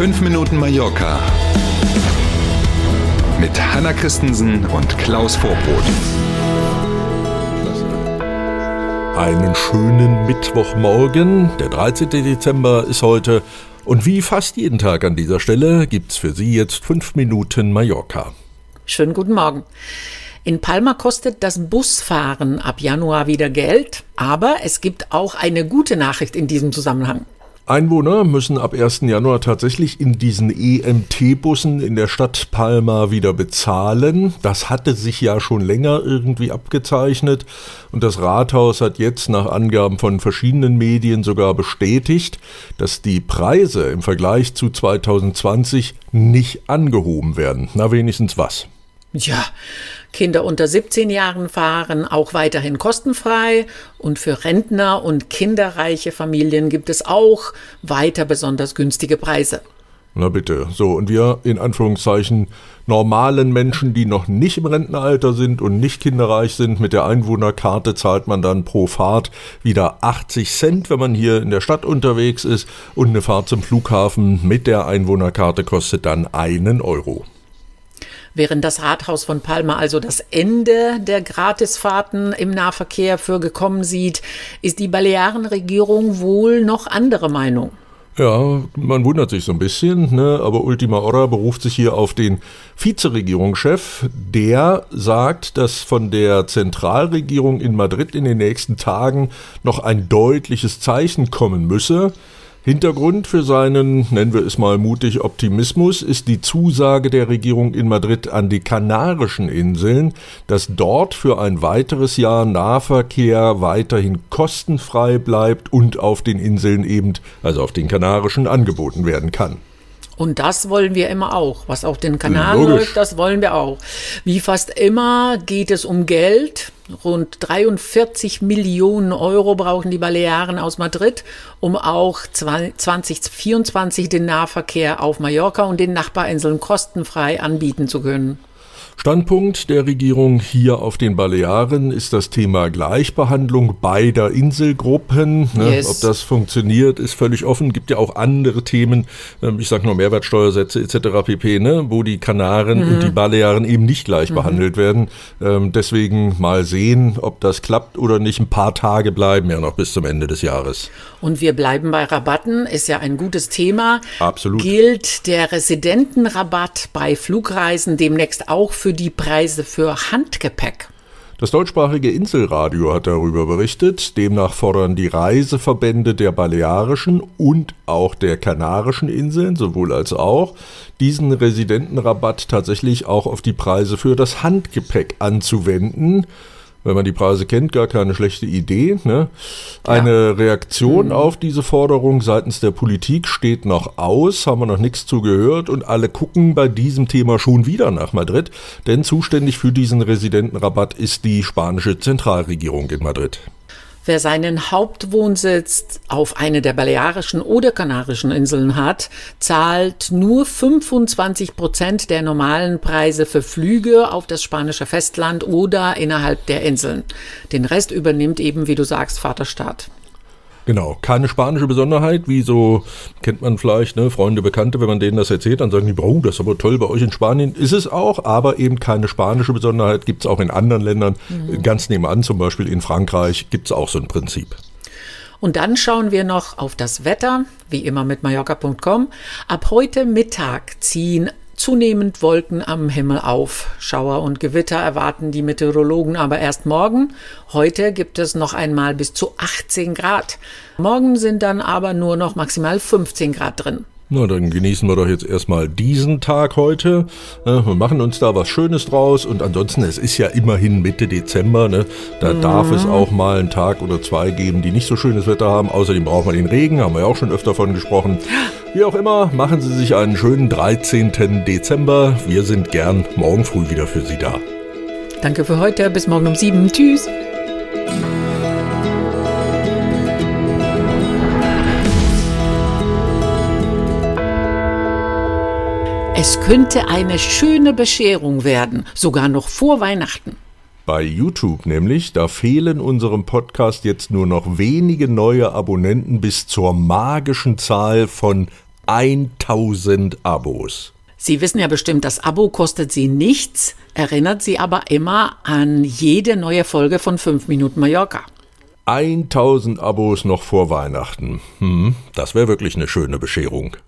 5 Minuten Mallorca mit Hanna Christensen und Klaus Vorbrot. Einen schönen Mittwochmorgen. Der 13. Dezember ist heute. Und wie fast jeden Tag an dieser Stelle gibt's für Sie jetzt 5 Minuten Mallorca. Schönen guten Morgen. In Palma kostet das Busfahren ab Januar wieder Geld, aber es gibt auch eine gute Nachricht in diesem Zusammenhang. Einwohner müssen ab 1. Januar tatsächlich in diesen EMT-Bussen in der Stadt Palma wieder bezahlen. Das hatte sich ja schon länger irgendwie abgezeichnet und das Rathaus hat jetzt nach Angaben von verschiedenen Medien sogar bestätigt, dass die Preise im Vergleich zu 2020 nicht angehoben werden. Na wenigstens was. Ja, Kinder unter 17 Jahren fahren auch weiterhin kostenfrei und für Rentner und kinderreiche Familien gibt es auch weiter besonders günstige Preise. Na bitte. So, und wir in Anführungszeichen normalen Menschen, die noch nicht im Rentenalter sind und nicht kinderreich sind, mit der Einwohnerkarte zahlt man dann pro Fahrt wieder 80 Cent, wenn man hier in der Stadt unterwegs ist und eine Fahrt zum Flughafen mit der Einwohnerkarte kostet dann einen Euro. Während das Rathaus von Palma also das Ende der Gratisfahrten im Nahverkehr für gekommen sieht, ist die Balearenregierung wohl noch andere Meinung. Ja, man wundert sich so ein bisschen, ne? aber Ultima Hora beruft sich hier auf den Vizeregierungschef, der sagt, dass von der Zentralregierung in Madrid in den nächsten Tagen noch ein deutliches Zeichen kommen müsse. Hintergrund für seinen, nennen wir es mal mutig, Optimismus ist die Zusage der Regierung in Madrid an die Kanarischen Inseln, dass dort für ein weiteres Jahr Nahverkehr weiterhin kostenfrei bleibt und auf den Inseln eben, also auf den Kanarischen, angeboten werden kann. Und das wollen wir immer auch. Was auf den Kanal läuft, das wollen wir auch. Wie fast immer geht es um Geld. Rund 43 Millionen Euro brauchen die Balearen aus Madrid, um auch 2024 den Nahverkehr auf Mallorca und den Nachbarinseln kostenfrei anbieten zu können. Standpunkt der Regierung hier auf den Balearen ist das Thema Gleichbehandlung beider Inselgruppen. Ne? Yes. Ob das funktioniert, ist völlig offen. Gibt ja auch andere Themen, ähm, ich sage nur Mehrwertsteuersätze etc. pp., ne? wo die Kanaren mhm. und die Balearen eben nicht gleich mhm. behandelt werden. Ähm, deswegen mal sehen, ob das klappt oder nicht. Ein paar Tage bleiben ja noch bis zum Ende des Jahres. Und wir bleiben bei Rabatten, ist ja ein gutes Thema. Absolut. Gilt der Residentenrabatt bei Flugreisen demnächst auch für für die Preise für Handgepäck. Das deutschsprachige Inselradio hat darüber berichtet. Demnach fordern die Reiseverbände der Balearischen und auch der Kanarischen Inseln, sowohl als auch, diesen Residentenrabatt tatsächlich auch auf die Preise für das Handgepäck anzuwenden wenn man die Preise kennt, gar keine schlechte Idee. Ne? Eine ja. Reaktion mhm. auf diese Forderung seitens der Politik steht noch aus, haben wir noch nichts zugehört und alle gucken bei diesem Thema schon wieder nach Madrid, denn zuständig für diesen Residentenrabatt ist die spanische Zentralregierung in Madrid. Wer seinen Hauptwohnsitz auf eine der Balearischen oder Kanarischen Inseln hat, zahlt nur 25 Prozent der normalen Preise für Flüge auf das spanische Festland oder innerhalb der Inseln. Den Rest übernimmt eben, wie du sagst, Vaterstaat. Genau, keine spanische Besonderheit, wie so kennt man vielleicht, ne, Freunde, Bekannte, wenn man denen das erzählt, dann sagen die, oh, das ist aber toll bei euch in Spanien. Ist es auch, aber eben keine spanische Besonderheit, gibt es auch in anderen Ländern. Mhm. Ganz nebenan, zum Beispiel in Frankreich, gibt es auch so ein Prinzip. Und dann schauen wir noch auf das Wetter, wie immer mit Mallorca.com. Ab heute Mittag ziehen zunehmend Wolken am Himmel auf. Schauer und Gewitter erwarten die Meteorologen aber erst morgen. Heute gibt es noch einmal bis zu 18 Grad. Morgen sind dann aber nur noch maximal 15 Grad drin. Na, dann genießen wir doch jetzt erstmal diesen Tag heute. wir machen uns da was Schönes draus und ansonsten, es ist ja immerhin Mitte Dezember, ne? Da mhm. darf es auch mal einen Tag oder zwei geben, die nicht so schönes Wetter haben. Außerdem braucht man den Regen, haben wir ja auch schon öfter von gesprochen. Wie auch immer, machen Sie sich einen schönen 13. Dezember. Wir sind gern morgen früh wieder für Sie da. Danke für heute, bis morgen um sieben. Tschüss. Es könnte eine schöne Bescherung werden, sogar noch vor Weihnachten. Bei YouTube nämlich, da fehlen unserem Podcast jetzt nur noch wenige neue Abonnenten bis zur magischen Zahl von 1000 Abos. Sie wissen ja bestimmt, das Abo kostet Sie nichts, erinnert Sie aber immer an jede neue Folge von 5 Minuten Mallorca. 1000 Abos noch vor Weihnachten. Hm, das wäre wirklich eine schöne Bescherung.